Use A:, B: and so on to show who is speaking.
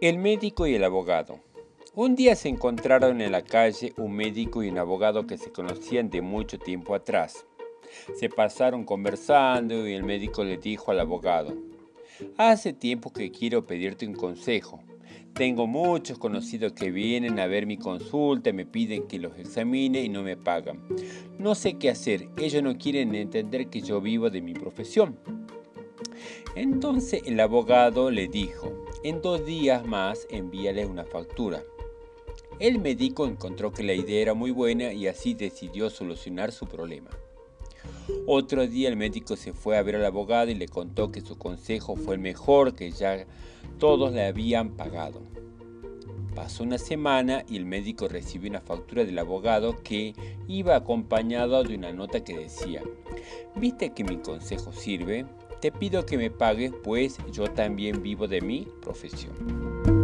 A: El médico y el abogado. Un día se encontraron en la calle un médico y un abogado que se conocían de mucho tiempo atrás. Se pasaron conversando y el médico le dijo al abogado, Hace tiempo que quiero pedirte un consejo. Tengo muchos conocidos que vienen a ver mi consulta, me piden que los examine y no me pagan. No sé qué hacer, ellos no quieren entender que yo vivo de mi profesión. Entonces el abogado le dijo, en dos días más envíale una factura. El médico encontró que la idea era muy buena y así decidió solucionar su problema. Otro día el médico se fue a ver al abogado y le contó que su consejo fue el mejor, que ya todos le habían pagado. Pasó una semana y el médico recibió una factura del abogado que iba acompañada de una nota que decía, ¿viste que mi consejo sirve? Te pido que me pagues, pues yo también vivo de mi profesión.